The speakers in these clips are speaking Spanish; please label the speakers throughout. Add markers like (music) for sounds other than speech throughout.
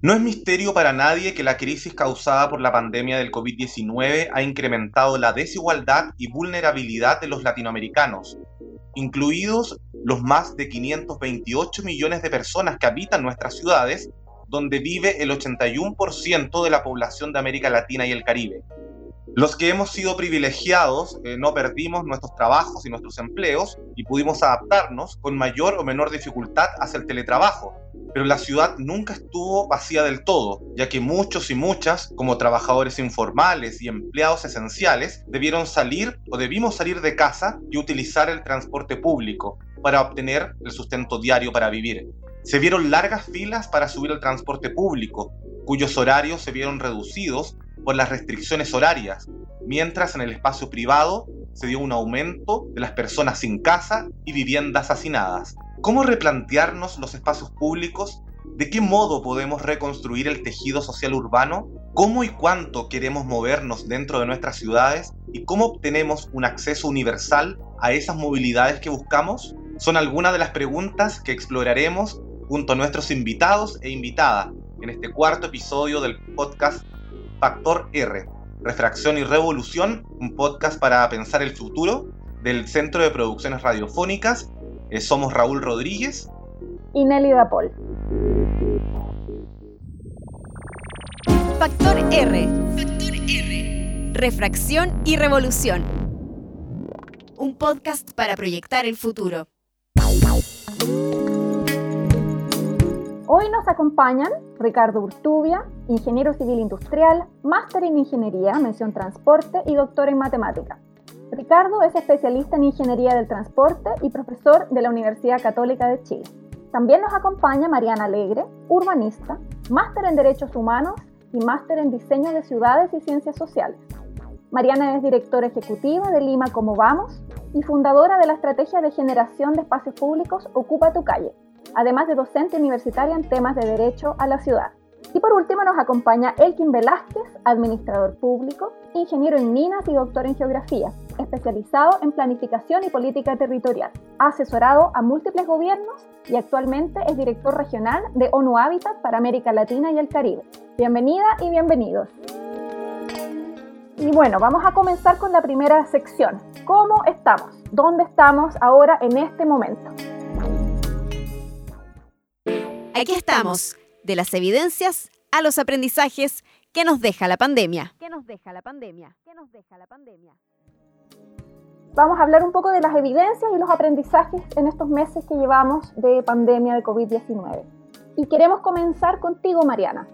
Speaker 1: No es misterio para nadie que la crisis causada por la pandemia del COVID-19 ha incrementado la desigualdad y vulnerabilidad de los latinoamericanos, incluidos los más de 528 millones de personas que habitan nuestras ciudades, donde vive el 81% de la población de América Latina y el Caribe. Los que hemos sido privilegiados eh, no perdimos nuestros trabajos y nuestros empleos y pudimos adaptarnos con mayor o menor dificultad hacia el teletrabajo, pero la ciudad nunca estuvo vacía del todo, ya que muchos y muchas, como trabajadores informales y empleados esenciales, debieron salir o debimos salir de casa y utilizar el transporte público para obtener el sustento diario para vivir. Se vieron largas filas para subir al transporte público, cuyos horarios se vieron reducidos por las restricciones horarias, mientras en el espacio privado se dio un aumento de las personas sin casa y viviendas hacinadas. ¿Cómo replantearnos los espacios públicos? ¿De qué modo podemos reconstruir el tejido social urbano? ¿Cómo y cuánto queremos movernos dentro de nuestras ciudades? ¿Y cómo obtenemos un acceso universal a esas movilidades que buscamos? Son algunas de las preguntas que exploraremos junto a nuestros invitados e invitadas en este cuarto episodio del podcast Factor R, Refracción y Revolución, un podcast para pensar el futuro del Centro de Producciones Radiofónicas. Eh, somos Raúl Rodríguez
Speaker 2: y Nelly Dapol.
Speaker 3: Factor R. Factor R. Refracción y Revolución. Un podcast para proyectar el futuro.
Speaker 2: Hoy nos acompañan Ricardo Urtubia, ingeniero civil industrial, máster en ingeniería, mención transporte y doctor en matemática. Ricardo es especialista en ingeniería del transporte y profesor de la Universidad Católica de Chile. También nos acompaña Mariana Alegre, urbanista, máster en derechos humanos y máster en diseño de ciudades y ciencias sociales. Mariana es directora ejecutiva de Lima Como Vamos y fundadora de la estrategia de generación de espacios públicos Ocupa tu calle, además de docente universitaria en temas de derecho a la ciudad. Y por último nos acompaña Elkin Velázquez, administrador público, ingeniero en minas y doctor en geografía, especializado en planificación y política territorial. Asesorado a múltiples gobiernos y actualmente es director regional de ONU Habitat para América Latina y el Caribe. Bienvenida y bienvenidos. Y bueno, vamos a comenzar con la primera sección. ¿Cómo estamos? ¿Dónde estamos ahora en este momento?
Speaker 3: Aquí estamos, de las evidencias a los aprendizajes que nos deja la pandemia.
Speaker 2: ¿Qué nos deja la pandemia? ¿Qué nos deja la pandemia? Vamos a hablar un poco de las evidencias y los aprendizajes en estos meses que llevamos de pandemia de COVID-19. Y queremos comenzar contigo, Mariana.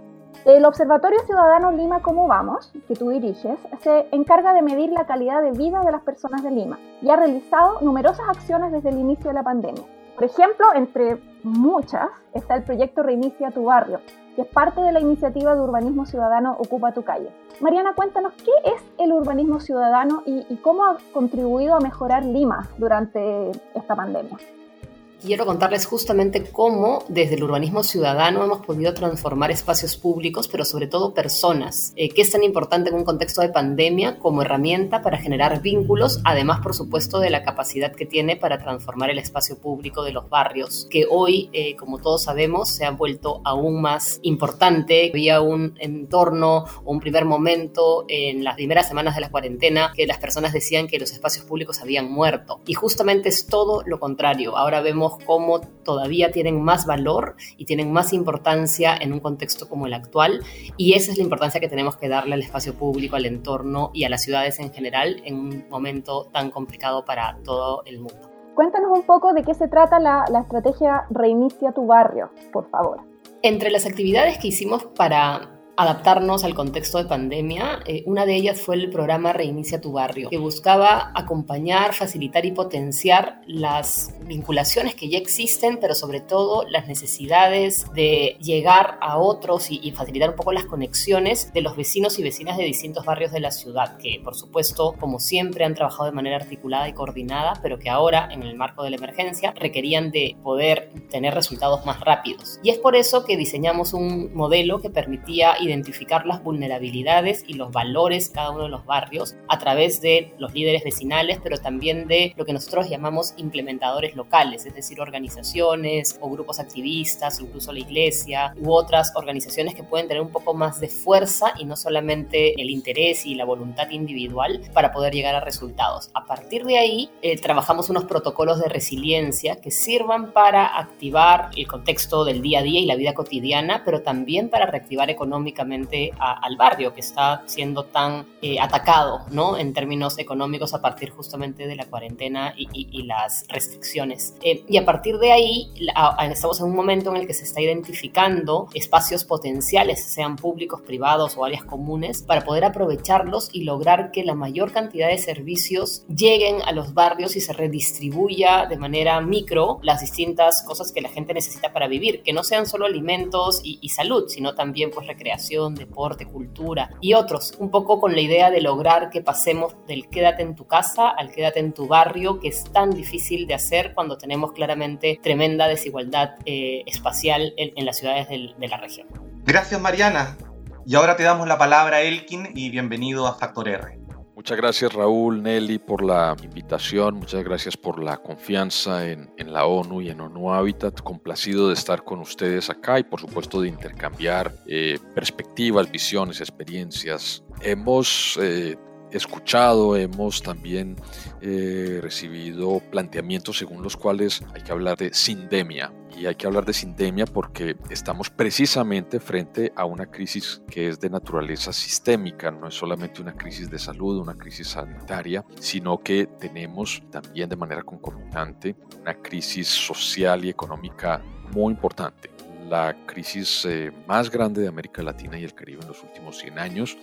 Speaker 2: El Observatorio Ciudadano Lima Cómo Vamos, que tú diriges, se encarga de medir la calidad de vida de las personas de Lima y ha realizado numerosas acciones desde el inicio de la pandemia. Por ejemplo, entre muchas, está el proyecto Reinicia tu barrio, que es parte de la iniciativa de urbanismo ciudadano Ocupa tu calle. Mariana, cuéntanos qué es el urbanismo ciudadano y, y cómo ha contribuido a mejorar Lima durante esta pandemia
Speaker 4: quiero contarles justamente cómo desde el urbanismo ciudadano hemos podido transformar espacios públicos, pero sobre todo personas, eh, que es tan importante en un contexto de pandemia como herramienta para generar vínculos, además por supuesto de la capacidad que tiene para transformar el espacio público de los barrios, que hoy, eh, como todos sabemos, se ha vuelto aún más importante. Había un entorno o un primer momento en las primeras semanas de la cuarentena que las personas decían que los espacios públicos habían muerto. Y justamente es todo lo contrario. Ahora vemos cómo todavía tienen más valor y tienen más importancia en un contexto como el actual. Y esa es la importancia que tenemos que darle al espacio público, al entorno y a las ciudades en general en un momento tan complicado para todo el mundo.
Speaker 2: Cuéntanos un poco de qué se trata la, la estrategia Reinicia tu barrio, por favor.
Speaker 4: Entre las actividades que hicimos para adaptarnos al contexto de pandemia. Eh, una de ellas fue el programa Reinicia tu barrio, que buscaba acompañar, facilitar y potenciar las vinculaciones que ya existen, pero sobre todo las necesidades de llegar a otros y, facilitar un poco las conexiones de los vecinos y vecinas de distintos barrios de la ciudad, que por supuesto, como siempre, han trabajado de manera articulada y coordinada, pero que ahora, en el marco de la emergencia, requerían de poder tener resultados más rápidos. Y es por eso que diseñamos un modelo que permitía identificar las vulnerabilidades y los valores cada uno de los barrios a través de los líderes vecinales, pero también de lo que nosotros llamamos implementadores locales, es decir, organizaciones o grupos activistas, incluso la iglesia u otras organizaciones que pueden tener un poco más de fuerza y no solamente el interés y la voluntad individual para poder llegar a resultados. A partir de ahí, eh, trabajamos unos protocolos de resiliencia que sirvan para activar el contexto del día a día y la vida cotidiana, pero también para reactivar económicamente al barrio que está siendo tan eh, atacado ¿no? en términos económicos a partir justamente de la cuarentena y, las restricciones. Eh, y a partir de ahí, estamos en un momento en el que se está identificando espacios potenciales, sean públicos, privados o áreas comunes, para poder aprovecharlos y lograr que la mayor cantidad de servicios lleguen a los barrios y se redistribuya de manera micro las distintas cosas que la gente necesita para vivir, que no sean solo alimentos y, y salud, sino también pues recreación, deporte, cultura y otros, un poco con la idea de lograr que pasemos del quédate en tu casa al quédate en tu barrio, que es tan difícil de hacer cuando tenemos claramente tremenda desigualdad eh, espacial en, las ciudades de la región.
Speaker 1: Gracias Mariana. Y ahora te damos la palabra Elkin y bienvenido a Factor R.
Speaker 5: Muchas gracias Raúl, Nelly por la invitación, muchas gracias por la confianza en, la ONU y en ONU Habitat, complacido de estar con ustedes acá y por supuesto de intercambiar eh, perspectivas, visiones, experiencias. Hemos eh, escuchado, hemos también eh, recibido planteamientos según los cuales hay que hablar de sindemia. Y hay que hablar de sindemia porque estamos precisamente frente a una crisis que es de naturaleza sistémica, no es solamente una crisis de salud, una crisis sanitaria, sino que tenemos también de manera concomitante una crisis social y económica muy importante la crisis eh, más grande de América Latina y el Caribe en los últimos 100 años,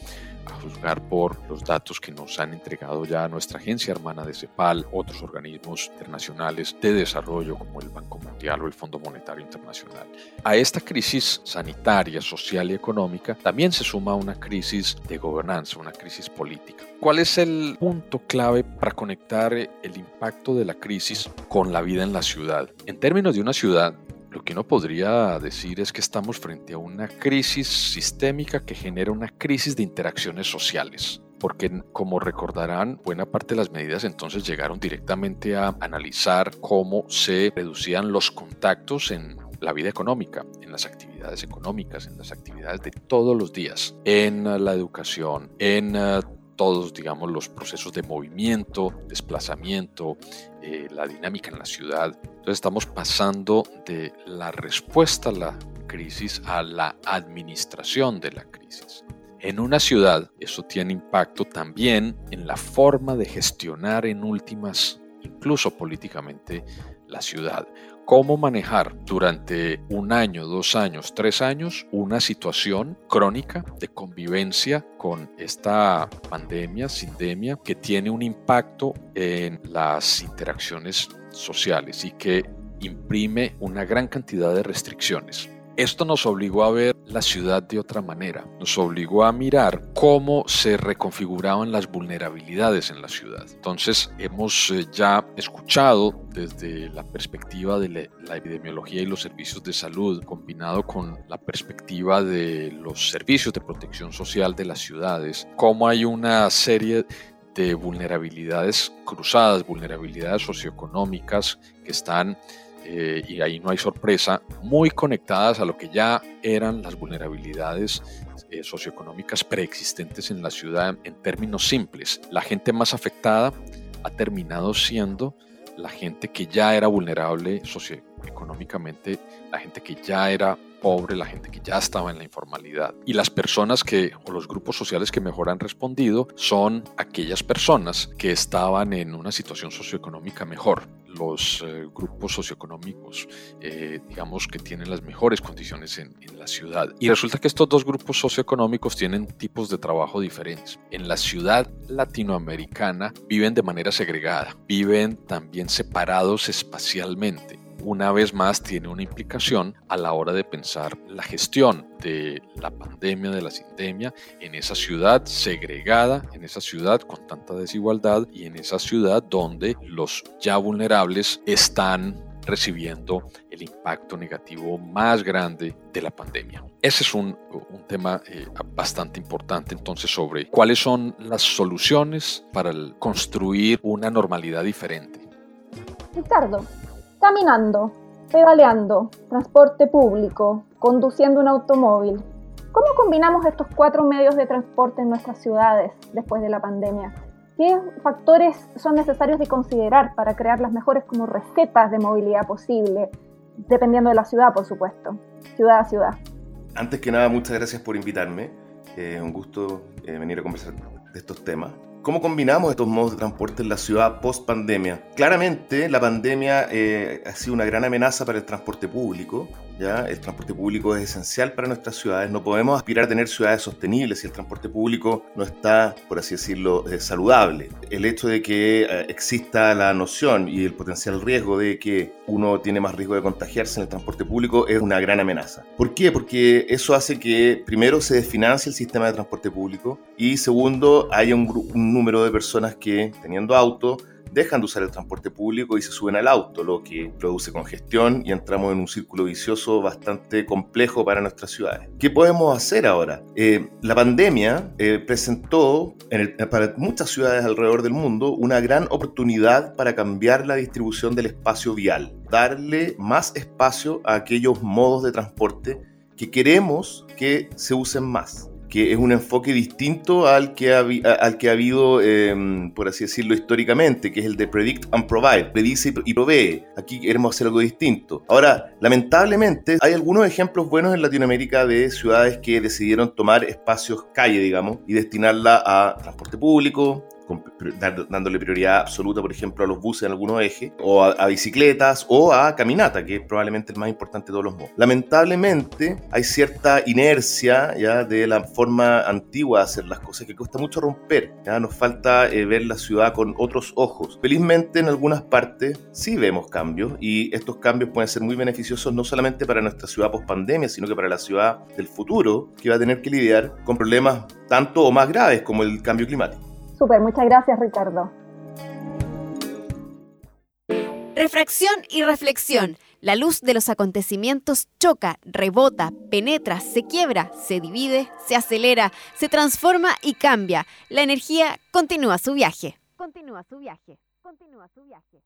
Speaker 5: a juzgar por los datos que nos han entregado ya nuestra agencia hermana de CEPAL, otros organismos internacionales de desarrollo como el Banco Mundial o el Fondo Monetario Internacional. A esta crisis sanitaria, social y económica también se suma una crisis de gobernanza, una crisis política. ¿Cuál es el punto clave para conectar el impacto de la crisis con la vida en la ciudad? En términos de una ciudad, lo que uno podría decir es que estamos frente a una crisis sistémica que genera una crisis de interacciones sociales porque como recordarán, buena parte de las medidas entonces llegaron directamente a analizar cómo se reducían los contactos en la vida económica, en las actividades económicas, en las actividades de todos los días, en la educación, en eh, todos, digamos, los procesos de movimiento, desplazamiento, eh, la dinámica en la ciudad. Entonces estamos pasando de la respuesta a la crisis a la administración de la crisis. En una ciudad eso tiene impacto también en la forma de gestionar en últimas, incluso políticamente, la ciudad cómo manejar durante un año, dos años, tres años una situación crónica de convivencia con esta pandemia, sindemia, que tiene un impacto en las interacciones sociales y que imprime una gran cantidad de restricciones. Esto nos obligó a ver la ciudad de otra manera, nos obligó a mirar cómo se reconfiguraban las vulnerabilidades en la ciudad. Entonces hemos eh, ya escuchado desde la perspectiva de la epidemiología y los servicios de salud, combinado con la perspectiva de los servicios de protección social de las ciudades, cómo hay una serie de vulnerabilidades cruzadas, vulnerabilidades socioeconómicas que están eh, y ahí no hay sorpresa, muy conectadas a lo que ya eran las vulnerabilidades eh, socioeconómicas preexistentes en la ciudad en términos simples. La gente más afectada ha terminado siendo la gente que ya era vulnerable socioeconómicamente, la gente que ya era pobre, la gente que ya estaba en la informalidad. Y las personas que, o los grupos sociales que mejor han respondido, son aquellas personas que estaban en una situación socioeconómica mejor los eh, grupos socioeconómicos, eh, digamos, que tienen las mejores condiciones en, en, la ciudad. Y resulta que estos dos grupos socioeconómicos tienen tipos de trabajo diferentes. En la ciudad latinoamericana viven de manera segregada, viven también separados espacialmente una vez más tiene una implicación a la hora de pensar la gestión de la pandemia, de la sindemia, en esa ciudad segregada, en esa ciudad con tanta desigualdad y en esa ciudad donde los ya vulnerables están recibiendo el impacto negativo más grande de la pandemia. Ese es un, tema eh, bastante importante entonces sobre cuáles son las soluciones para construir una normalidad diferente.
Speaker 2: Ricardo, caminando, pedaleando, transporte público, conduciendo un automóvil. ¿Cómo combinamos estos cuatro medios de transporte en nuestras ciudades después de la pandemia? ¿Qué factores son necesarios de considerar para crear las mejores como recetas de movilidad posible, dependiendo de la ciudad, por supuesto, ciudad a ciudad?
Speaker 6: Antes que nada, muchas gracias por invitarme. Eh, un gusto eh, venir a conversar de estos temas. ¿Cómo combinamos estos modos de transporte en la ciudad post pandemia? Claramente, la pandemia eh, ha sido una gran amenaza para el transporte público. El transporte público es esencial para nuestras ciudades. No podemos aspirar a tener ciudades sostenibles si el transporte público no está, por así decirlo, eh, saludable. El hecho de que eh, exista la noción y el potencial riesgo de que uno tiene más riesgo de contagiarse en el transporte público es una gran amenaza. ¿Por qué? Porque eso hace que primero se desfinancie el sistema de transporte público y segundo haya un, un número de personas que teniendo auto dejan de usar el transporte público y se suben al auto, lo que produce congestión y entramos en un círculo vicioso bastante complejo para nuestras ciudades. ¿Qué podemos hacer ahora? Eh, la pandemia eh, presentó para muchas ciudades alrededor del mundo una gran oportunidad para cambiar la distribución del espacio vial, darle más espacio a aquellos modos de transporte que queremos que se usen más que es un enfoque distinto al que ha, al que ha habido, em, por así decirlo, históricamente, que es el de predict and provide, predice y provee. Aquí queremos hacer algo distinto. Ahora, lamentablemente, hay algunos ejemplos buenos en Latinoamérica de ciudades que decidieron tomar espacios calle, digamos, y destinarla a transporte público, dándole prioridad absoluta, por ejemplo, a los buses en algunos ejes, o a, bicicletas, o a caminata, que es probablemente el más importante de todos los modos. Lamentablemente, hay cierta inercia ya de la forma antigua de hacer las cosas que cuesta mucho romper. Ya nos falta eh, ver la ciudad con otros ojos. Felizmente, en algunas partes sí vemos cambios, y estos cambios pueden ser muy beneficiosos no solamente para nuestra ciudad post pandemia, sino que para la ciudad del futuro, que va a tener que lidiar con problemas tanto o más graves como el cambio climático.
Speaker 2: Súper, muchas gracias Ricardo.
Speaker 3: Refracción y reflexión. La luz de los acontecimientos choca, rebota, penetra, se quiebra, se divide, se acelera, se transforma y cambia. La energía continúa su viaje. Continúa su viaje. Continúa su viaje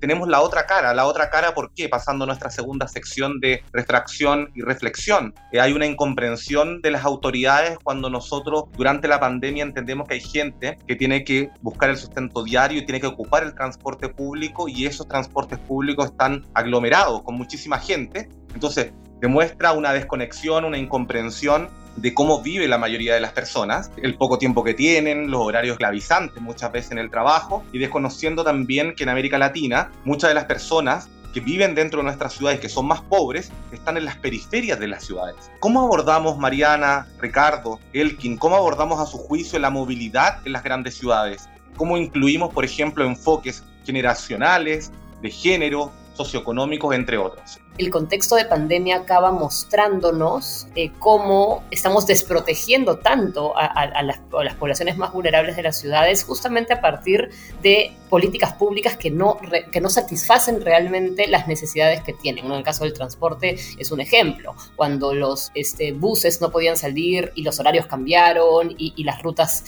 Speaker 1: tenemos la otra cara. La otra cara, ¿por qué? Pasando nuestra segunda sección de refracción y reflexión. Eh, hay una incomprensión de las autoridades cuando nosotros durante la pandemia entendemos que hay gente que tiene que buscar el sustento diario y tiene que ocupar el transporte público y esos transportes públicos están aglomerados con muchísima gente. Entonces, demuestra una desconexión, una incomprensión de cómo vive la mayoría de las personas, el poco tiempo que tienen, los horarios esclavizantes muchas veces en el trabajo y desconociendo también que en América Latina muchas de las personas que viven dentro de nuestras ciudades, que son más pobres, están en las periferias de las ciudades. ¿Cómo abordamos, Mariana, Ricardo, Elkin, cómo abordamos a su juicio la movilidad en las grandes ciudades? ¿Cómo incluimos, por ejemplo, enfoques generacionales, de género, socioeconómicos, entre otros?
Speaker 4: El contexto de pandemia acaba mostrándonos eh, cómo estamos desprotegiendo tanto a, las, poblaciones más vulnerables de las ciudades justamente a partir de políticas públicas que no, que no satisfacen realmente las necesidades que tienen. En el caso del transporte es un ejemplo. Cuando los este, buses no podían salir y los horarios cambiaron y, las rutas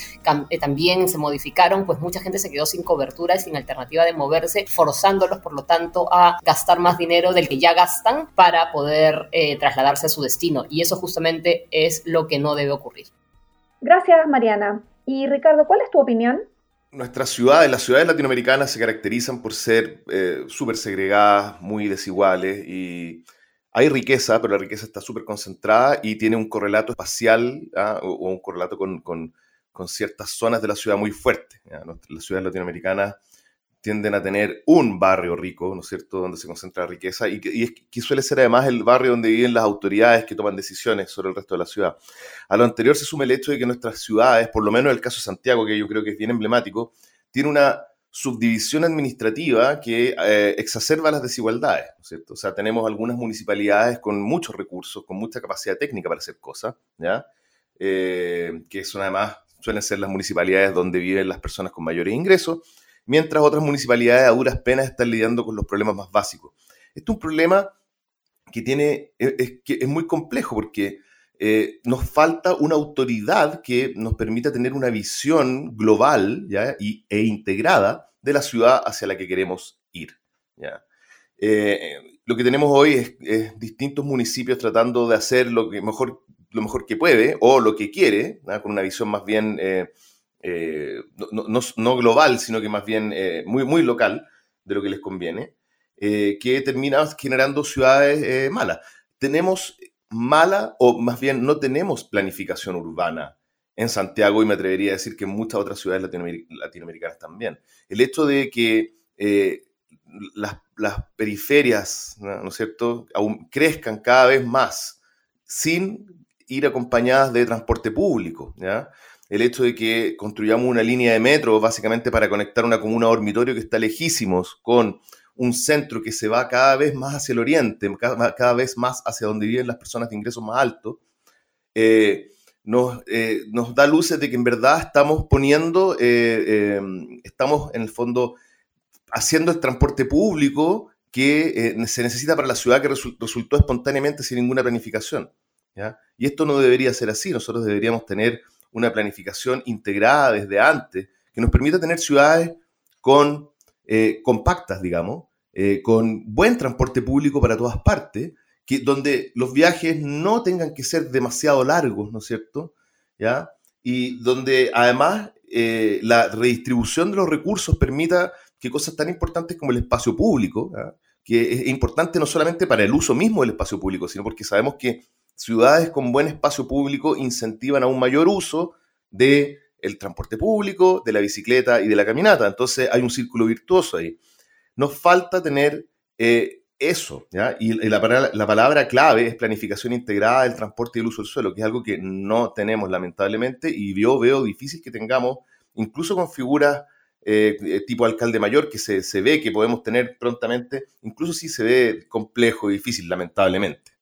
Speaker 4: eh, también se modificaron, pues mucha gente se quedó sin cobertura y sin alternativa de moverse, forzándolos, por lo tanto, a gastar más dinero del que ya gastan para poder eh, trasladarse a su destino. Y eso justamente es lo que no debe ocurrir.
Speaker 2: Gracias, Mariana. Y Ricardo, ¿cuál es tu opinión?
Speaker 6: Nuestras ciudades, las ciudades latinoamericanas se caracterizan por ser eh, súper segregadas, muy desiguales y hay riqueza, pero la riqueza está súper concentrada y tiene un correlato espacial ¿ah? o, un correlato con, con, ciertas zonas de la ciudad muy fuerte. Las ciudades latinoamericanas tienden a tener un barrio rico, ¿no es cierto?, donde se concentra la riqueza y que, suele ser además el barrio donde viven las autoridades que toman decisiones sobre el resto de la ciudad. A lo anterior se suma el hecho de que nuestras ciudades, por lo menos el caso de Santiago, que yo creo que es bien emblemático, tiene una subdivisión administrativa que eh, exacerba las desigualdades, ¿no es cierto? O sea, tenemos algunas municipalidades con muchos recursos, con mucha capacidad técnica para hacer cosas, ¿ya? Eh, que son además, suelen ser las municipalidades donde viven las personas con mayores ingresos, mientras otras municipalidades a duras penas están lidiando con los problemas más básicos. Este es un problema que, tiene, es, que es muy complejo porque eh, nos falta una autoridad que nos permita tener una visión global. Y, e integrada de la ciudad hacia la que queremos ir. Eh, lo que tenemos hoy es, distintos municipios tratando de hacer lo, mejor, lo mejor que puede o lo que quiere, con una visión más bien eh, no, global, sino que más bien muy, muy local de lo que les conviene, que termina generando ciudades malas. Tenemos mala o más bien no tenemos planificación urbana en Santiago y me atrevería a decir que en muchas otras ciudades latinoamericanas también. El hecho de que eh, las, periferias, ¿no es cierto?, aún crezcan cada vez más sin ir acompañadas de transporte público, ¿ya? El hecho de que construyamos una línea de metro básicamente para conectar una comuna dormitorio que está lejísimos con un centro que se va cada vez más hacia el oriente, cada, vez más hacia donde viven las personas de ingresos más altos, eh, nos, eh, nos, da luces de que en verdad estamos poniendo, eh, estamos en el fondo haciendo el transporte público que se necesita para la ciudad que resultó espontáneamente sin ninguna planificación. Y esto no debería ser así, nosotros deberíamos tener una planificación integrada desde antes que nos permita tener ciudades con, compactas, digamos, eh, con buen transporte público para todas partes, que, donde los viajes no tengan que ser demasiado largos, ¿no es cierto? ¿Ya? Y donde además eh, la redistribución de los recursos permita que cosas tan importantes como el espacio público, que es importante no solamente para el uso mismo del espacio público, sino porque sabemos que ciudades con buen espacio público incentivan a un mayor uso de el transporte público, de la bicicleta y de la caminata. Entonces hay un círculo virtuoso ahí. Nos falta tener eh, eso. Y, la, palabra clave es planificación integrada del transporte y el uso del suelo, que es algo que no tenemos lamentablemente y yo veo difícil que tengamos, incluso con figuras eh, eh, tipo alcalde mayor, que se, se, ve que podemos tener prontamente, incluso si se ve complejo y difícil, lamentablemente.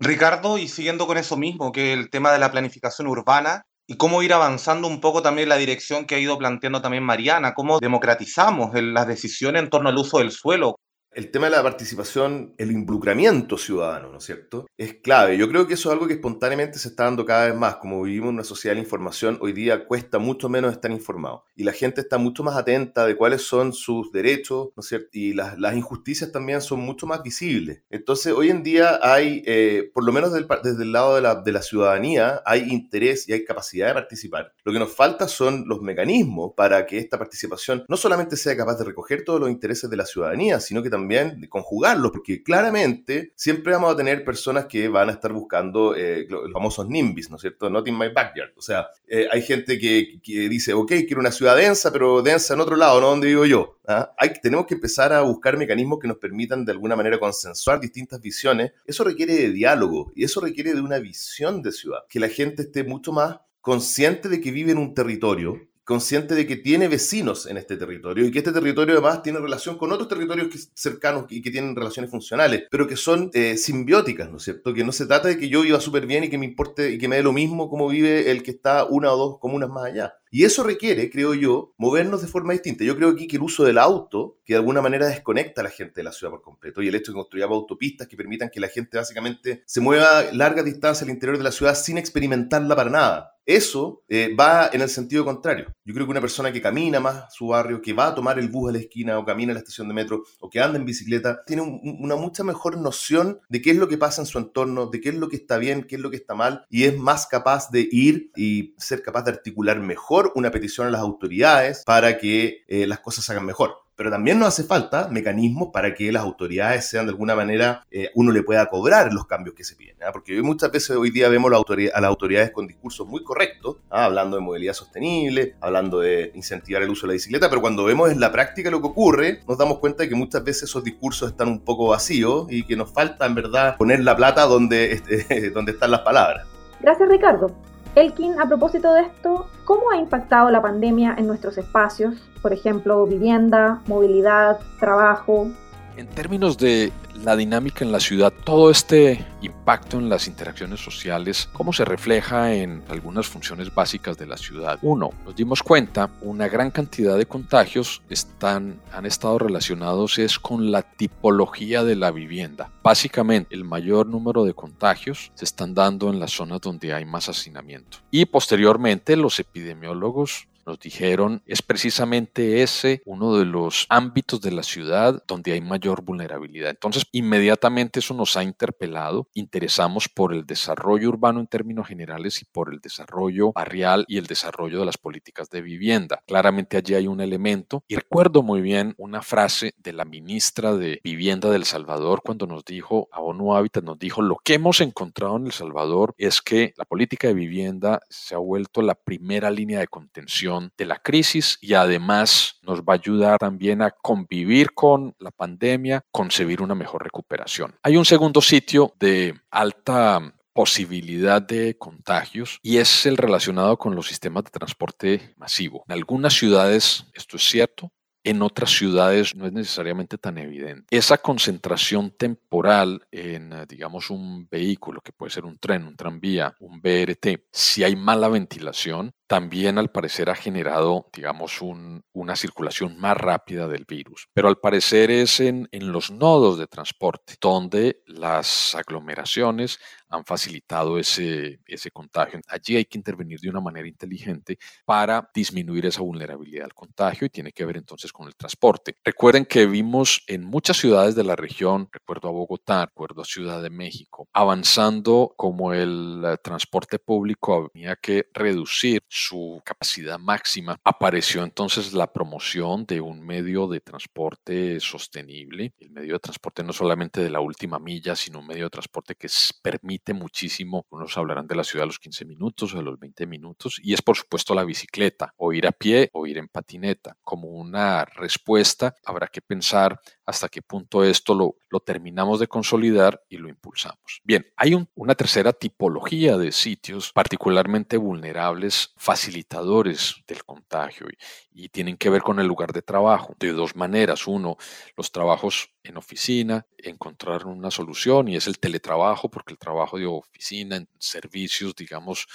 Speaker 1: Ricardo, y siguiendo con eso mismo, que el tema de la planificación urbana, y cómo ir avanzando un poco también la dirección que ha ido planteando también Mariana, cómo democratizamos las decisiones en torno al uso del suelo,
Speaker 6: el tema de la participación, el involucramiento ciudadano, ¿no es cierto? Es clave. Yo creo que eso es algo que espontáneamente se está dando cada vez más. Como vivimos en una sociedad de información, hoy día cuesta mucho menos estar informado. Y la gente está mucho más atenta de cuáles son sus derechos, ¿no es cierto? Y las, injusticias también son mucho más visibles. Entonces, hoy en día hay, eh, por lo menos desde el lado de la, de la ciudadanía, hay interés y hay capacidad de participar. Lo que nos falta son los mecanismos para que esta participación no solamente sea capaz de recoger todos los intereses de la ciudadanía, sino que también también conjugarlos, porque claramente siempre vamos a tener personas que van a estar buscando eh, los famosos NIMBYs, ¿no es cierto? Not in my backyard. O sea, eh, hay gente que, dice, ok, quiero una ciudad densa, pero densa en otro lado, no donde vivo yo. ¿ah? Tenemos que empezar a buscar mecanismos que nos permitan de alguna manera consensuar distintas visiones. Eso requiere de diálogo y eso requiere de una visión de ciudad, que la gente esté mucho más consciente de que vive en un territorio consciente de que tiene vecinos en este territorio y que este territorio además tiene relación con otros territorios cercanos y que tienen relaciones funcionales, pero que son eh, simbióticas, ¿no es cierto? Que no se trata de que yo viva súper bien y que me importe y que me dé lo mismo como vive el que está una o dos comunas más allá. Y eso requiere, creo yo, movernos de forma distinta. Yo creo aquí que el uso del auto, que de alguna manera desconecta a la gente de la ciudad por completo, y el hecho de que construyamos autopistas que permitan que la gente básicamente se mueva larga distancia al interior de la ciudad sin experimentarla para nada. Eso eh, va en el sentido contrario. Yo creo que una persona que camina más su barrio, que va a tomar el bus a la esquina o camina a la estación de metro o que anda en bicicleta, tiene una mucha mejor noción de qué es lo que pasa en su entorno, de qué es lo que está bien, qué es lo que está mal, y es más capaz de ir y ser capaz de articular mejor una petición a las autoridades para que eh, las cosas se hagan mejor. Pero también nos hace falta mecanismos para que las autoridades sean de alguna manera, eh, uno le pueda cobrar los cambios que se piden. ¿ah? Porque muchas veces hoy día vemos a las autoridades con discursos muy correctos, ¿ah? hablando de movilidad sostenible, hablando de incentivar el uso de la bicicleta, pero cuando vemos en la práctica lo que ocurre, nos damos cuenta de que muchas veces esos discursos están un poco vacíos y que nos falta en verdad poner la plata donde, (laughs) donde están las palabras.
Speaker 2: Gracias Ricardo. Elkin, a propósito de esto, ¿cómo ha impactado la pandemia en nuestros espacios? Por ejemplo, vivienda, movilidad, trabajo.
Speaker 5: En términos de la dinámica en la ciudad, todo este impacto en las interacciones sociales, ¿cómo se refleja en algunas funciones básicas de la ciudad? Uno, nos dimos cuenta, una gran cantidad de contagios están, han estado relacionados es con la tipología de la vivienda. Básicamente, el mayor número de contagios se están dando en las zonas donde hay más hacinamiento. Y posteriormente, los epidemiólogos nos dijeron es precisamente ese uno de los ámbitos de la ciudad donde hay mayor vulnerabilidad. Entonces, inmediatamente eso nos ha interpelado, interesamos por el desarrollo urbano en términos generales y por el desarrollo barrial y el desarrollo de las políticas de vivienda. Claramente allí hay un elemento y recuerdo muy bien una frase de la ministra de Vivienda del Salvador cuando nos dijo a ONU Habitat, nos dijo, lo que hemos encontrado en El Salvador es que la política de vivienda se ha vuelto la primera línea de contención de la crisis y además nos va a ayudar también a convivir con la pandemia, concebir una mejor recuperación. Hay un segundo sitio de alta posibilidad de contagios y es el relacionado con los sistemas de transporte masivo. En algunas ciudades esto es cierto, en otras ciudades no es necesariamente tan evidente. Esa concentración temporal en, digamos, un vehículo, que puede ser un tren, un tranvía, un BRT, si hay mala ventilación, también al parecer ha generado, digamos, una circulación más rápida del virus. Pero al parecer es en, en los nodos de transporte donde las aglomeraciones han facilitado ese, ese contagio. Allí hay que intervenir de una manera inteligente para disminuir esa vulnerabilidad al contagio y tiene que ver entonces con el transporte. Recuerden que vimos en muchas ciudades de la región, recuerdo a Bogotá, recuerdo a Ciudad de México, avanzando como el eh, transporte público había que reducir su capacidad máxima, apareció entonces la promoción de un medio de transporte sostenible, el medio de transporte no solamente de la última milla, sino un medio de transporte que permite muchísimo, unos hablarán de la ciudad a los 15 minutos o a los 20 minutos, y es por supuesto la bicicleta, o ir a pie o ir en patineta. Como una respuesta, habrá que pensar hasta qué punto esto lo, terminamos de consolidar y lo impulsamos. Bien, hay una tercera tipología de sitios particularmente vulnerables, facilitadores del contagio y, y tienen que ver con el lugar de trabajo de dos maneras. Uno, los trabajos en oficina, encontrar una solución y es el teletrabajo, porque el trabajo de oficina en servicios, digamos,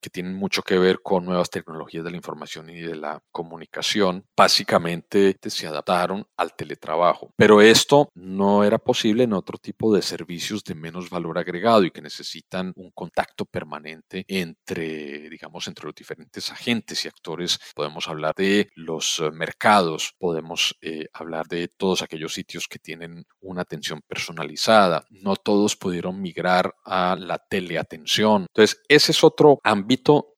Speaker 5: que tienen mucho que ver con nuevas tecnologías de la información y de la comunicación, básicamente se adaptaron al teletrabajo. Pero esto no era posible en otro tipo de servicios de menos valor agregado y que necesitan un contacto permanente entre, digamos, entre los diferentes agentes y actores. Podemos hablar de los eh, mercados, podemos eh, hablar de todos aquellos sitios que tienen una atención personalizada. No todos pudieron migrar a la teleatención. Entonces, ese es otro ámbito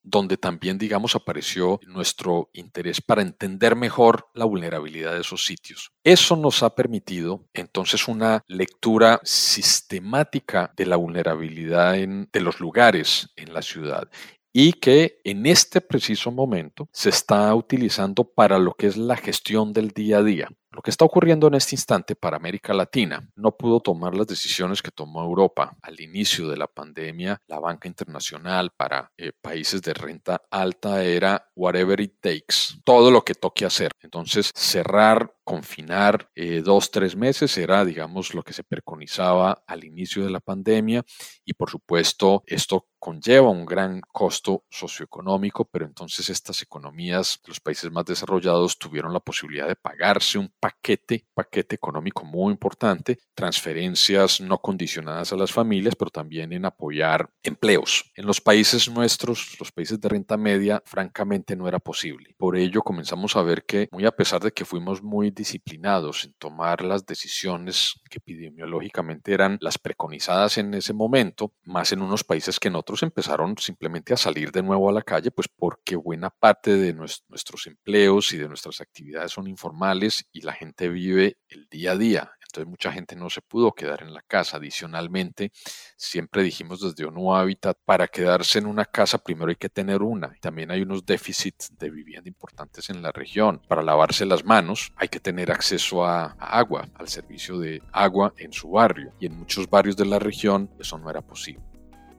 Speaker 5: donde también, digamos, apareció nuestro interés para entender mejor la vulnerabilidad de esos sitios. Eso nos ha permitido entonces una lectura sistemática de la vulnerabilidad de los lugares en la ciudad y que en este preciso momento se está utilizando para lo que es la gestión del día a día. Lo que está ocurriendo en este instante para América Latina no pudo tomar las decisiones que tomó Europa al inicio de la pandemia. La banca internacional para eh, países de renta alta era whatever it takes, todo lo que toque hacer. Entonces, cerrar, confinar eh, dos, tres meses era, digamos, lo que se preconizaba al inicio de la pandemia y, por supuesto, esto conlleva un gran costo socioeconómico, pero entonces estas economías, los países más desarrollados, tuvieron la posibilidad de pagarse un paquete, paquete económico muy importante, transferencias no condicionadas a las familias, pero también en apoyar empleos. En los países nuestros, los países de renta media, francamente no era posible. Por ello comenzamos a ver que, muy a pesar de que fuimos muy disciplinados en tomar las decisiones que epidemiológicamente eran las preconizadas en ese momento, más en unos países que en otros empezaron simplemente a salir de nuevo a la calle, pues porque buena parte de nuestros empleos y de nuestras actividades son informales y la la gente vive el día a día. Entonces mucha gente no se pudo quedar en la casa. Adicionalmente, siempre dijimos desde ONU Habitat, para quedarse en una casa primero hay que tener una. También hay unos déficits de vivienda importantes en la región. Para lavarse las manos hay que tener acceso a, a agua, al servicio de agua en su barrio. Y en muchos barrios de la región eso no era posible.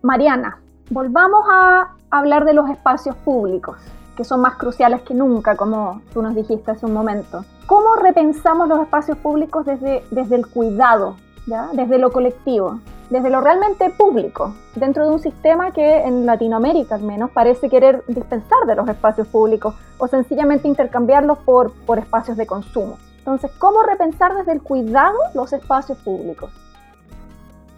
Speaker 2: Mariana, volvamos a hablar de los espacios públicos, que son más cruciales que nunca, como tú nos dijiste hace un momento. ¿cómo repensamos los espacios públicos desde, desde el cuidado, ¿ya? desde lo colectivo? desde lo realmente público, dentro de un sistema que en Latinoamérica al menos parece querer dispensar de los espacios públicos o sencillamente intercambiarlos por, por espacios de consumo. Entonces, ¿cómo repensar desde el cuidado los espacios públicos?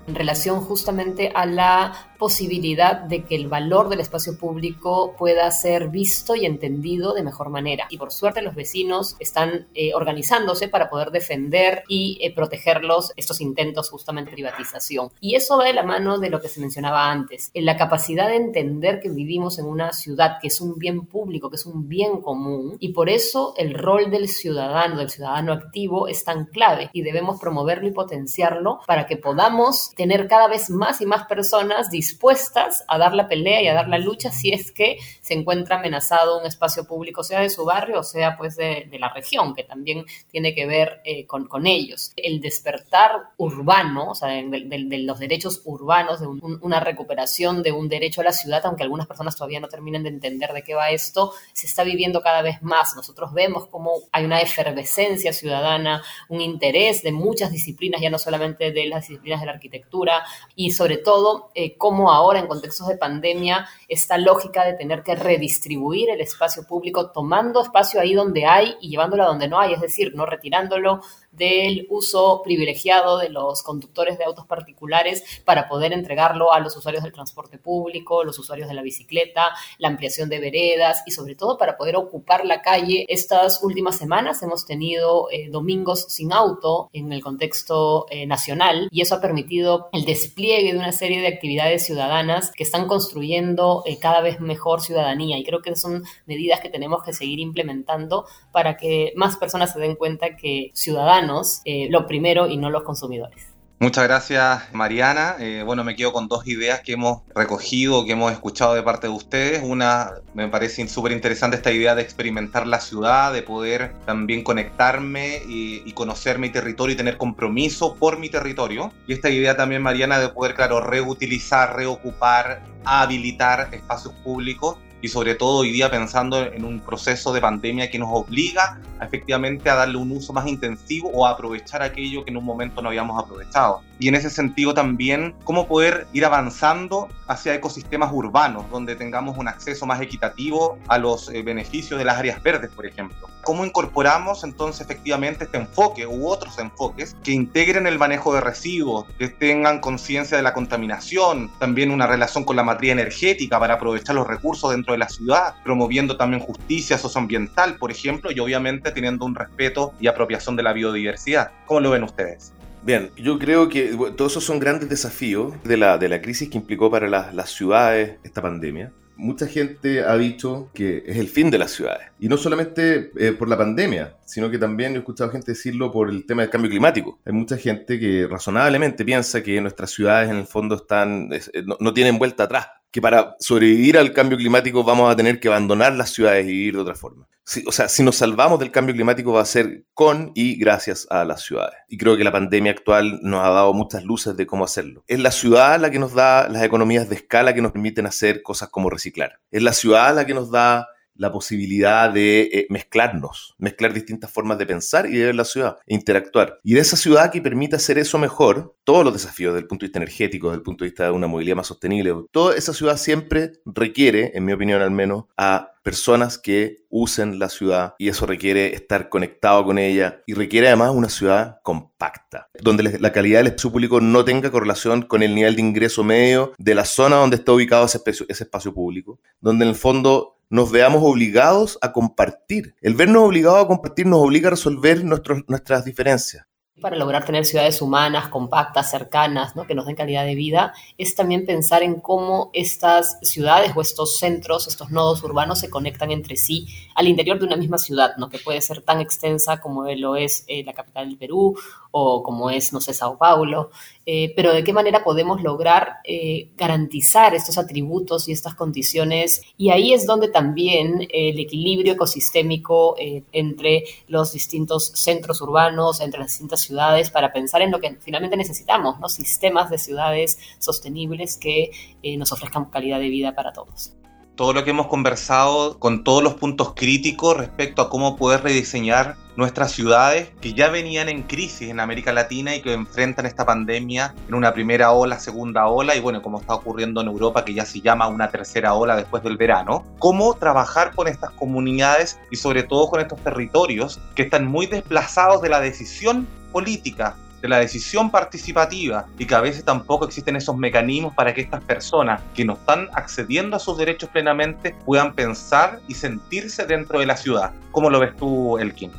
Speaker 4: En relación justamente a la posibilidad de que el valor del espacio público pueda ser visto y entendido de mejor manera. Y por suerte los vecinos están eh, organizándose para poder defender y eh, protegerlos estos intentos justamente de privatización. Y eso va de la mano de lo que se mencionaba antes, en la capacidad de entender que vivimos en una ciudad que es un bien público, que es un bien común, y por eso el rol del ciudadano, del ciudadano activo, es tan clave y debemos promoverlo y potenciarlo para que podamos tener cada vez más y más personas dispuestas dispuestas a dar la pelea y a dar la lucha si es que se encuentra amenazado un espacio público, sea de su barrio o sea pues de, la región, que también tiene que ver eh, con, con, ellos. El despertar urbano, o sea, de, los derechos urbanos, de una recuperación de un derecho a la ciudad, aunque algunas personas todavía no terminen de entender de qué va esto, se está viviendo cada vez más. Nosotros vemos cómo hay una efervescencia ciudadana, un interés de muchas disciplinas, ya no solamente de las disciplinas de la arquitectura, y sobre todo eh, cómo ahora en contextos de pandemia esta lógica de tener que redistribuir el espacio público, tomando espacio ahí donde hay y llevándolo a donde no hay, es decir, no retirándolo del uso privilegiado de los conductores de autos particulares para poder entregarlo a los usuarios del transporte público, los usuarios de la bicicleta, la ampliación de veredas y sobre todo para poder ocupar la calle. Estas últimas semanas hemos tenido eh, domingos sin auto en el contexto eh, nacional y eso ha permitido el despliegue de una serie de actividades ciudadanas que están construyendo eh, cada vez mejor ciudadanía y creo que son medidas que tenemos que seguir implementando para que más personas se den cuenta que ciudadanos eh, lo primero y no los consumidores.
Speaker 1: Muchas gracias, Mariana. Eh, bueno, me quedo con dos ideas que hemos recogido, que hemos escuchado de parte de ustedes. Una, me parece súper interesante esta idea de experimentar la ciudad, de poder también conectarme y, y, conocer mi territorio y tener compromiso por mi territorio. Y esta idea también, Mariana, de poder, claro, reutilizar, reocupar, habilitar espacios públicos y sobre todo hoy día pensando en un proceso de pandemia que nos obliga a, efectivamente a darle un uso más intensivo o a aprovechar aquello que en un momento no habíamos aprovechado. Y en ese sentido también cómo poder ir avanzando hacia ecosistemas urbanos donde tengamos un acceso más equitativo a los eh, beneficios de las áreas verdes, por ejemplo. ¿Cómo incorporamos entonces efectivamente este enfoque u otros enfoques que integren el manejo de residuos, que tengan conciencia de la contaminación, también una relación con la materia energética para aprovechar los recursos dentro de la ciudad, promoviendo también justicia socioambiental, por ejemplo, y obviamente teniendo un respeto y apropiación de la biodiversidad. ¿Cómo lo ven ustedes?
Speaker 6: Bien, yo creo que todos esos son grandes desafíos de la, de la crisis que implicó para las ciudades esta pandemia mucha gente ha dicho que es el fin de las ciudades. Y no solamente eh, por la pandemia, sino que también he escuchado gente decirlo por el tema del cambio climático. Hay mucha gente que razonablemente piensa que nuestras ciudades en el fondo están, eh, no tienen vuelta atrás que para sobrevivir al cambio climático vamos a tener que abandonar las ciudades y vivir de otra forma. o sea, si nos salvamos del cambio climático va a ser con y gracias a las ciudades. Y creo que la pandemia actual nos ha dado muchas luces de cómo hacerlo. Es la ciudad la que nos da las economías de escala que nos permiten hacer cosas como reciclar. Es la ciudad la que nos da la posibilidad de eh, mezclarnos, mezclar distintas formas de pensar y de ver la ciudad, interactuar. Y de esa ciudad que permite hacer eso mejor, todos los desafíos desde el punto de vista energético, desde el punto de vista de una movilidad más sostenible, toda esa ciudad siempre requiere, en mi opinión al menos, a personas que usen la ciudad y eso requiere estar conectado con ella y requiere además una ciudad compacta, donde la calidad del espacio público no tenga correlación con el nivel de ingreso medio de la zona donde está ubicado ese ese espacio público, donde en el fondo nos veamos obligados a compartir. El vernos obligados a compartir nos obliga a resolver nuestras diferencias
Speaker 4: para lograr tener ciudades humanas, compactas, cercanas, ¿no? que nos den calidad de vida, es también pensar en cómo estas ciudades o estos centros, estos nodos urbanos se conectan entre sí al interior de una misma ciudad, ¿no? que puede ser tan extensa como lo es eh, la capital del Perú o como es, no sé, Sao Paulo, eh, pero de qué manera podemos lograr eh, garantizar estos atributos y estas condiciones. Y ahí es donde también el equilibrio ecosistémico entre los distintos centros urbanos, entre las distintas ciudades para pensar en lo que finalmente necesitamos, ¿no? sistemas de ciudades sostenibles que eh, nos ofrezcan calidad de vida para todos.
Speaker 1: Todo lo que hemos conversado con todos los puntos críticos respecto a cómo poder rediseñar nuestras ciudades que ya venían en crisis en América Latina y que enfrentan esta pandemia en una primera ola, segunda ola y bueno, como está ocurriendo en Europa que ya se llama una tercera ola después del verano. Cómo trabajar con estas comunidades y sobre todo con estos territorios que están muy desplazados de la decisión política de la decisión participativa y que a veces tampoco existen esos mecanismos para que estas personas que no están accediendo a sus derechos plenamente puedan pensar y sentirse dentro de la ciudad. ¿Cómo lo ves tú, Elkin?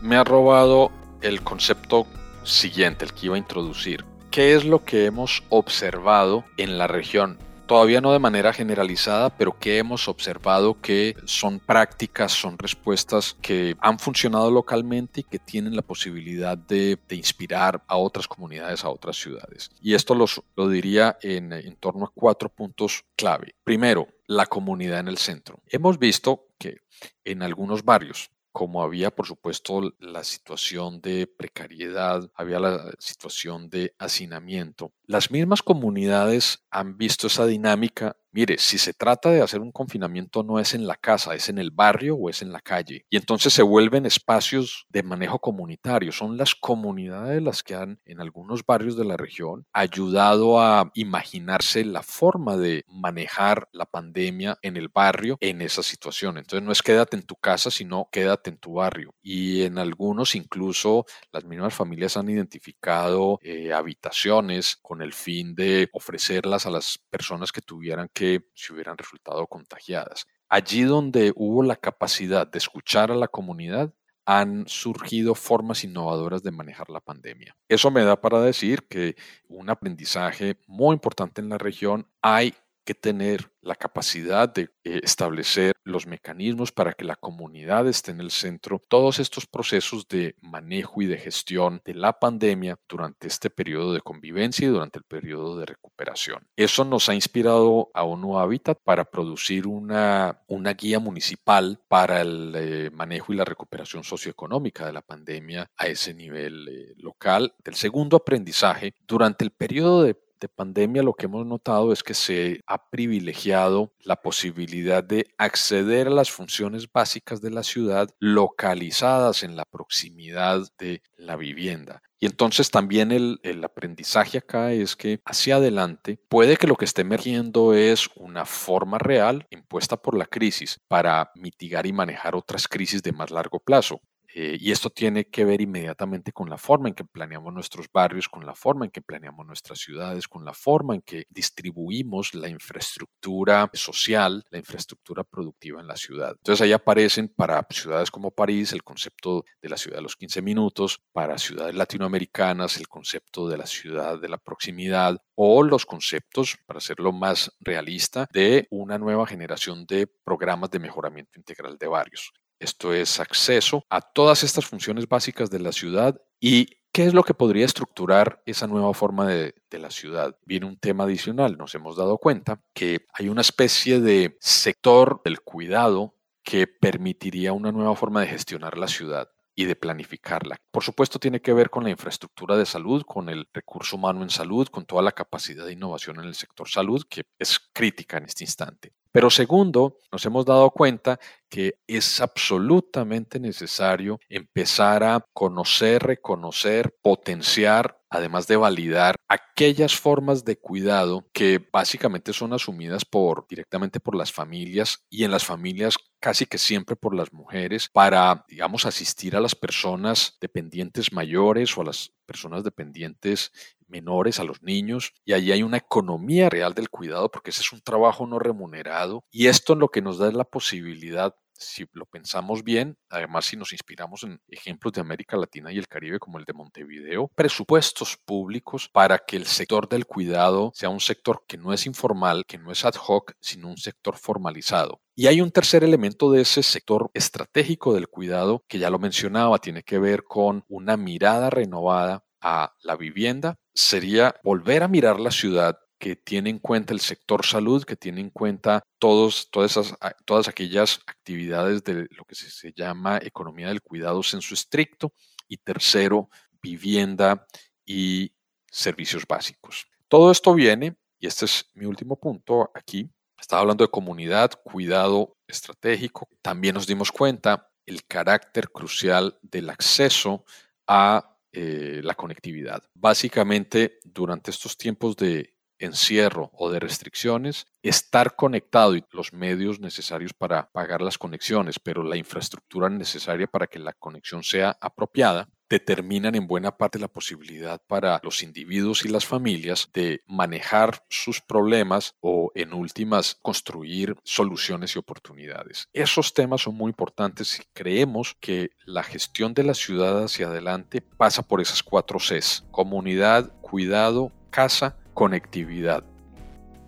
Speaker 5: Me ha robado el concepto siguiente, el que iba a introducir. ¿Qué es lo que hemos observado en la región? Todavía no de manera generalizada, pero que hemos observado que son prácticas, son respuestas que han funcionado localmente y que tienen la posibilidad de, inspirar a otras comunidades, a otras ciudades. Y esto lo diría en, torno a cuatro puntos clave. Primero, la comunidad en el centro. Hemos visto que en algunos barrios, como había, por supuesto, la situación de precariedad, había la situación de hacinamiento. Las mismas comunidades han visto esa dinámica Mire, si se trata de hacer un confinamiento no es en la casa, es en el barrio o es en la calle. Y entonces se vuelven espacios de manejo comunitario. Son las comunidades las que han, en algunos barrios de la región, ayudado a imaginarse la forma de manejar la pandemia en el barrio en esa situación. Entonces no es quédate en tu casa, sino quédate en tu barrio. Y en algunos incluso las mismas familias han identificado eh, habitaciones con el fin de ofrecerlas a las personas que tuvieran que se hubieran resultado contagiadas. Allí donde hubo la capacidad de escuchar a la comunidad, han surgido formas innovadoras de manejar la pandemia. Eso me da para decir que un aprendizaje muy importante en la región hay que tener la capacidad de eh, establecer los mecanismos para que la comunidad esté en el centro, todos estos procesos de manejo y de gestión de la pandemia durante este periodo de convivencia y durante el periodo de recuperación. Eso nos ha inspirado a ONU Habitat para producir una, una guía municipal para el eh, manejo y la recuperación socioeconómica de la pandemia a ese nivel eh, local. El segundo aprendizaje, durante el periodo de de pandemia lo que hemos notado es que se ha privilegiado la posibilidad de acceder a las funciones básicas de la ciudad localizadas en la proximidad de la vivienda. Y entonces también el, el, aprendizaje acá es que hacia adelante puede que lo que esté emergiendo es una forma real impuesta por la crisis para mitigar y manejar otras crisis de más largo plazo. Eh, y esto tiene que ver inmediatamente con la forma en que planeamos nuestros barrios, con la forma en que planeamos nuestras ciudades, con la forma en que distribuimos la infraestructura social, la infraestructura productiva en la ciudad. Entonces ahí aparecen para ciudades como París el concepto de la ciudad de los 15 minutos, para ciudades latinoamericanas el concepto de la ciudad de la proximidad o los conceptos, para hacerlo más realista, de una nueva generación de programas de mejoramiento integral de barrios. Esto es acceso a todas estas funciones básicas de la ciudad y ¿Qué es lo que podría estructurar esa nueva forma de, la ciudad? Viene un tema adicional. Nos hemos dado cuenta que hay una especie de sector del cuidado que permitiría una nueva forma de gestionar la ciudad y de planificarla. Por supuesto, tiene que ver con la infraestructura de salud, con el recurso humano en salud, con toda la capacidad de innovación en el sector salud, que es crítica en este instante. Pero segundo, nos hemos dado cuenta que es absolutamente necesario empezar a conocer, reconocer, potenciar, además de validar aquellas formas de cuidado que básicamente son asumidas por directamente por las familias y en las familias casi que siempre por las mujeres para, digamos, asistir a las personas dependientes mayores o a las personas dependientes menores, a los niños, y allí hay una economía real del cuidado porque ese es un trabajo no remunerado y esto es lo que nos da la posibilidad si lo pensamos bien, además si nos inspiramos en ejemplos de América Latina y el Caribe como el de Montevideo, presupuestos públicos para que el sector del cuidado sea un sector que no es informal, que no es ad hoc, sino un sector formalizado. Y hay un tercer elemento de ese sector estratégico del cuidado que ya lo mencionaba, tiene que ver con una mirada renovada a la vivienda, sería volver a mirar la ciudad que tiene en cuenta el sector salud, que tiene en cuenta todos, todas, esas, todas aquellas actividades de lo que se, llama economía del cuidado su estricto. Y tercero, vivienda y servicios básicos. Todo esto viene, y este es mi último punto aquí, Estaba hablando de comunidad, cuidado estratégico. También nos dimos cuenta el carácter crucial del acceso a eh, la conectividad. Básicamente, durante estos tiempos de encierro o de restricciones, estar conectado y los medios necesarios para pagar las conexiones, pero la infraestructura necesaria para que la conexión sea apropiada, determinan en buena parte la posibilidad para los individuos y las familias de manejar sus problemas o en últimas construir soluciones y oportunidades. Esos temas son muy importantes y creemos que la gestión de la ciudad hacia adelante pasa por esas cuatro Cs, comunidad, cuidado, casa conectividad.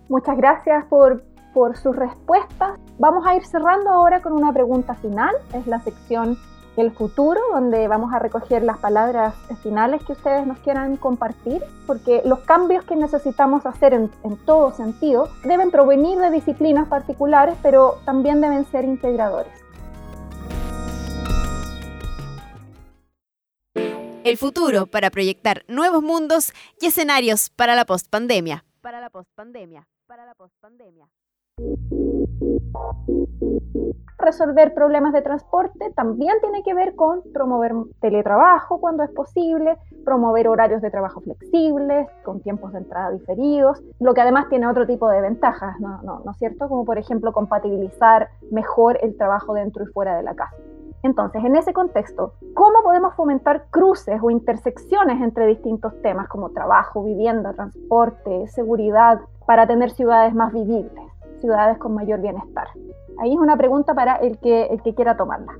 Speaker 2: Muchas gracias por, por sus respuestas. Vamos a ir cerrando ahora con una pregunta final. Es la sección El futuro, donde vamos a recoger las palabras finales que ustedes nos quieran compartir, porque los cambios que necesitamos hacer en, en todo sentido deben provenir de disciplinas particulares, pero también deben ser integradores.
Speaker 3: El futuro para proyectar nuevos mundos y escenarios para la postpandemia.
Speaker 2: Para la postpandemia. Para la postpandemia. Resolver problemas de transporte también tiene que ver con promover teletrabajo cuando es posible, promover horarios de trabajo flexibles, con tiempos de entrada diferidos, lo que además tiene otro tipo de ventajas, ¿no, no, ¿no es cierto? Como por ejemplo compatibilizar mejor el trabajo dentro y fuera de la casa. Entonces, en ese contexto, ¿cómo podemos fomentar cruces o intersecciones entre distintos temas como trabajo, vivienda, transporte, seguridad, para tener ciudades más vivibles, ciudades con mayor bienestar? Ahí es una pregunta para el que, el que quiera tomarla.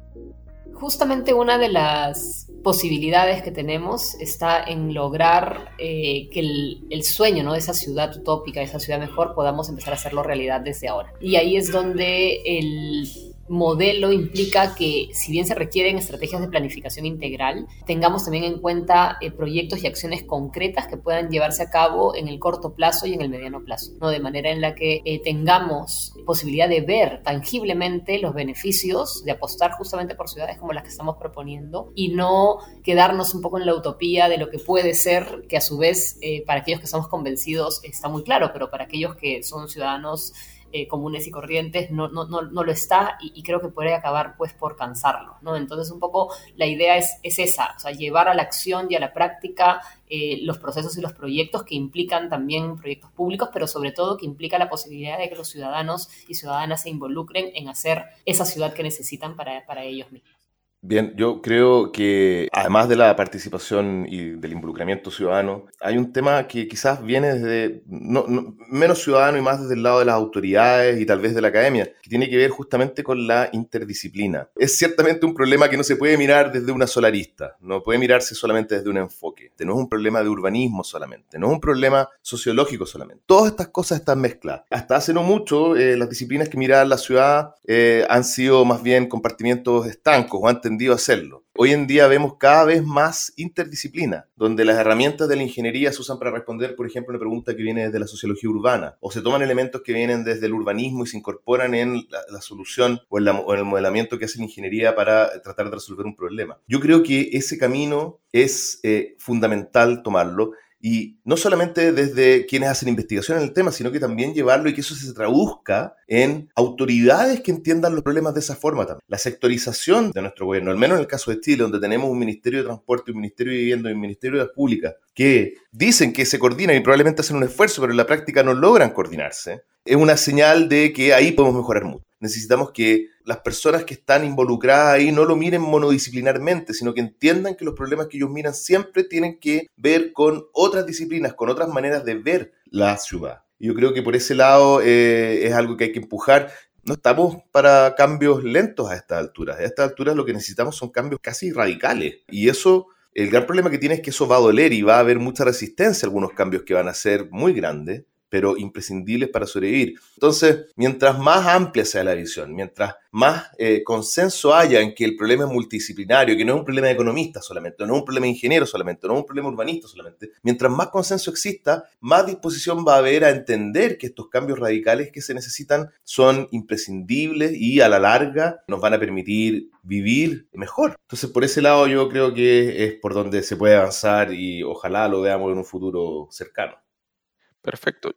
Speaker 4: Justamente una de las posibilidades que tenemos está en lograr eh, que el, el, sueño ¿no? de esa ciudad utópica, de esa ciudad mejor, podamos empezar a hacerlo realidad desde ahora. Y ahí es donde el modelo implica que, si bien se requieren estrategias de planificación integral, tengamos también en cuenta eh, proyectos y acciones concretas que puedan llevarse a cabo en el corto plazo y en el mediano plazo, ¿no? de manera en la que eh, tengamos posibilidad de ver tangiblemente los beneficios de apostar justamente por ciudades como las que estamos proponiendo y no quedarnos un poco en la utopía de lo que puede ser, que a su vez eh, para aquellos que estamos convencidos está muy claro, pero para aquellos que son ciudadanos eh, comunes y corrientes no, no, no, no lo está y, creo que puede acabar pues por cansarlo, ¿no? Entonces un poco la idea es, es esa, o sea, llevar a la acción y a la práctica eh, los procesos y los proyectos que implican también proyectos públicos, pero sobre todo que implica la posibilidad de que los ciudadanos y ciudadanas se involucren en hacer esa ciudad que necesitan para, para ellos mismos.
Speaker 6: Bien, yo creo que además de la participación y del involucramiento ciudadano, hay un tema que quizás viene desde no, menos ciudadano y más desde el lado de las autoridades y tal vez de la academia, que tiene que ver justamente con la interdisciplina. Es ciertamente un problema que no se puede mirar desde una solarista, no puede mirarse solamente desde un enfoque. No es un problema de urbanismo solamente, no es un problema sociológico solamente. Todas estas cosas están mezcladas. Hasta hace no mucho, eh, las disciplinas que miraban la ciudad eh, han sido más bien compartimientos estancos o antes hacerlo. Hoy en día vemos cada vez más interdisciplina, donde las herramientas de la ingeniería se usan para responder, por ejemplo, una pregunta que viene desde la sociología urbana, o se toman elementos que vienen desde el urbanismo y se incorporan en la, solución o en, en el modelamiento que hace la ingeniería para tratar de resolver un problema. Yo creo que ese camino es eh, fundamental tomarlo y no solamente desde quienes hacen investigación en el tema, sino que también llevarlo y que eso se traduzca en autoridades que entiendan los problemas de esa forma también. La sectorización de nuestro gobierno, al menos en el caso de Chile, donde tenemos un Ministerio de Transporte, un Ministerio de Vivienda y un Ministerio de Las Públicas, que dicen que se coordinan y probablemente hacen un esfuerzo, pero en la práctica no logran coordinarse, es una señal de que ahí podemos mejorar mucho. Necesitamos que las personas que están involucradas ahí no lo miren monodisciplinarmente, sino que entiendan que los problemas que ellos miran siempre tienen que ver con otras disciplinas, con otras maneras de ver la ciudad. Yo creo que por ese lado eh, es algo que hay que empujar. No estamos para cambios lentos a estas alturas. A estas alturas lo que necesitamos son cambios casi radicales. Y eso, el gran problema que tiene es que eso va a doler y va a haber mucha resistencia a algunos cambios que van a ser muy grandes pero imprescindibles para sobrevivir. Entonces, mientras más amplia sea la visión, mientras más eh, consenso haya en que el problema es multidisciplinario, que no es un problema de economistas solamente, no es un problema de ingenieros solamente, no es un problema urbanista solamente, mientras más consenso exista, más disposición va a haber a entender que estos cambios radicales que se necesitan son imprescindibles y a la larga nos van a permitir vivir mejor. Entonces, por ese lado yo creo que es por donde se puede avanzar y ojalá lo veamos en un futuro cercano.
Speaker 5: Perfecto.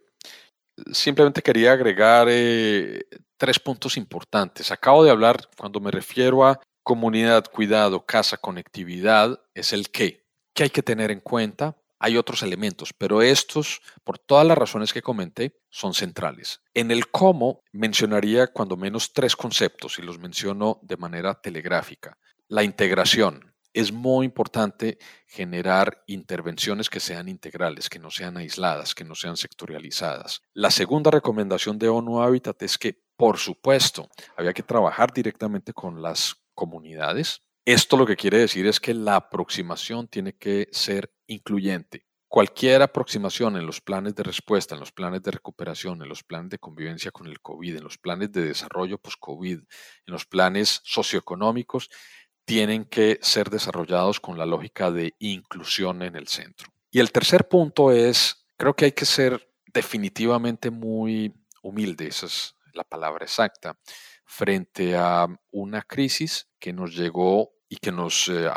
Speaker 5: simplemente quería agregar eh, tres puntos importantes. Acabo de hablar, cuando me refiero a comunidad, cuidado, casa, conectividad, es el qué. ¿Qué hay que tener en cuenta? Hay otros elementos, pero estos, por todas las razones que comenté, son centrales. En el cómo mencionaría cuando menos tres conceptos y los menciono de manera telegráfica. La integración, es muy importante generar intervenciones que sean integrales, que no sean aisladas, que no sean sectorializadas. La segunda recomendación de ONU Habitat es que, por supuesto, había que trabajar directamente con las comunidades. Esto lo que quiere decir es que la aproximación tiene que ser incluyente. Cualquier aproximación en los planes de respuesta, en los planes de recuperación, en los planes de convivencia con el COVID, en los planes de desarrollo post-COVID, en los planes socioeconómicos, tienen que ser desarrollados con la lógica de inclusión en el centro. Y el tercer punto es, creo que hay que ser definitivamente muy humilde, esa es la palabra exacta, frente a una crisis que nos llegó y que nos eh,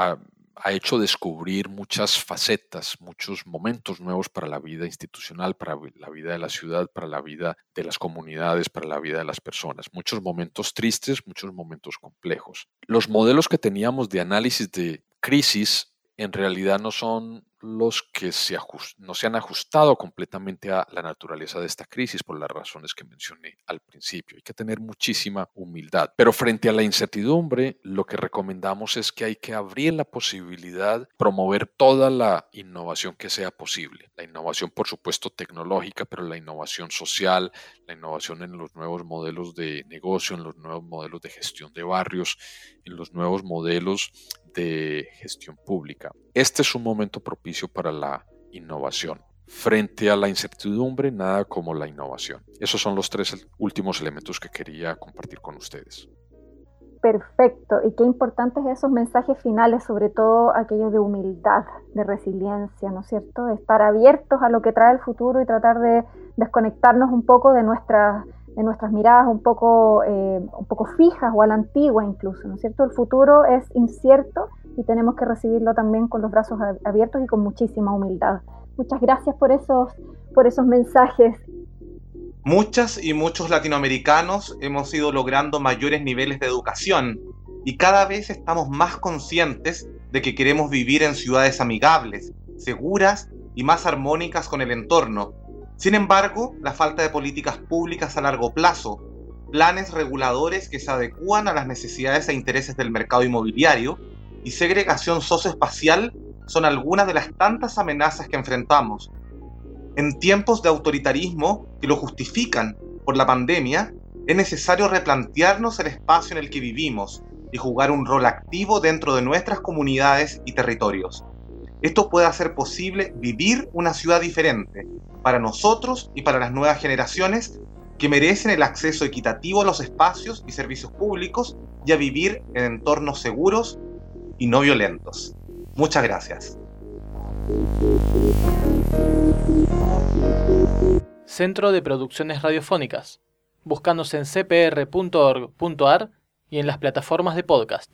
Speaker 5: ha hecho descubrir muchas facetas, muchos momentos nuevos para la vida institucional, para la vida de la ciudad, para la vida de las comunidades, para la vida de las personas. Muchos momentos tristes, muchos momentos complejos. Los modelos que teníamos de análisis de crisis en realidad no son los que no se han ajustado completamente a la naturaleza de esta crisis por las razones que mencioné al principio. Hay que tener muchísima humildad. Pero frente a la incertidumbre, lo que recomendamos es que hay que abrir la posibilidad, promover toda la innovación que sea posible. La innovación, por supuesto, tecnológica, pero la innovación social, la innovación en los nuevos modelos de negocio, en los nuevos modelos de gestión de barrios, en los nuevos modelos de gestión pública. Este es un momento propicio para la innovación. Frente a la incertidumbre, nada como la innovación. Esos son los tres últimos elementos que quería compartir con ustedes.
Speaker 2: Perfecto. Y qué importantes esos mensajes finales, sobre todo aquellos de humildad, de resiliencia, ¿no es cierto? De estar abiertos a lo que trae el futuro y tratar de desconectarnos un poco de nuestras de nuestras miradas un poco, eh, un poco fijas o a la antigua incluso, ¿no es cierto? El futuro es incierto y tenemos que recibirlo también con los brazos abiertos y con muchísima humildad. Muchas gracias por esos, por esos mensajes.
Speaker 1: Muchas y muchos latinoamericanos hemos ido logrando mayores niveles de educación y cada vez estamos más conscientes de que queremos vivir en ciudades amigables, seguras y más armónicas con el entorno, sin embargo, la falta de políticas públicas a largo plazo, planes reguladores que se adecúan a las necesidades e intereses del mercado inmobiliario y segregación socioespacial son algunas de las tantas amenazas que enfrentamos. En tiempos de autoritarismo que lo justifican por la pandemia, es necesario replantearnos el espacio en el que vivimos y jugar un rol activo dentro de nuestras comunidades y territorios. Esto puede hacer posible vivir una ciudad diferente para nosotros y para las nuevas generaciones que merecen el acceso equitativo a los espacios y servicios públicos y a vivir en entornos seguros y no violentos. Muchas gracias.
Speaker 7: Centro de Producciones Radiofónicas. Búscanos en cpr.org.ar y en las plataformas de podcast.